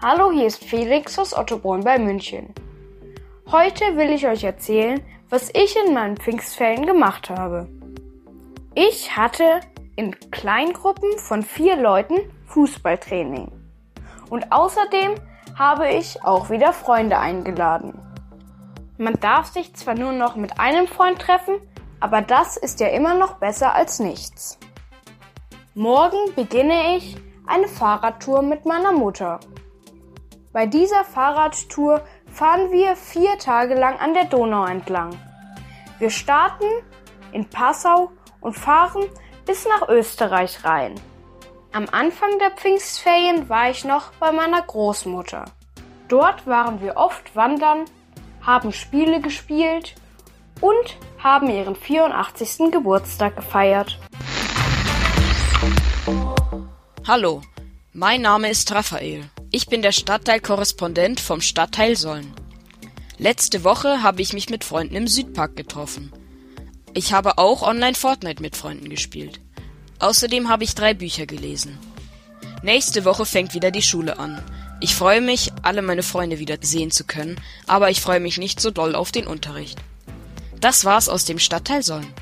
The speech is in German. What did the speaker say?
Hallo, hier ist Felix aus Ottobrunn bei München. Heute will ich euch erzählen, was ich in meinen Pfingstferien gemacht habe. Ich hatte in Kleingruppen von vier Leuten Fußballtraining. Und außerdem habe ich auch wieder Freunde eingeladen. Man darf sich zwar nur noch mit einem Freund treffen, aber das ist ja immer noch besser als nichts. Morgen beginne ich eine Fahrradtour mit meiner Mutter. Bei dieser Fahrradtour fahren wir vier Tage lang an der Donau entlang. Wir starten in Passau und fahren bis nach Österreich rein. Am Anfang der Pfingstferien war ich noch bei meiner Großmutter. Dort waren wir oft wandern, haben Spiele gespielt und haben ihren 84. Geburtstag gefeiert. Hallo, mein Name ist Raphael. Ich bin der Stadtteilkorrespondent vom Stadtteil Sollen. Letzte Woche habe ich mich mit Freunden im Südpark getroffen. Ich habe auch online Fortnite mit Freunden gespielt. Außerdem habe ich drei Bücher gelesen. Nächste Woche fängt wieder die Schule an. Ich freue mich, alle meine Freunde wieder sehen zu können, aber ich freue mich nicht so doll auf den Unterricht. Das war's aus dem Stadtteil Sollen.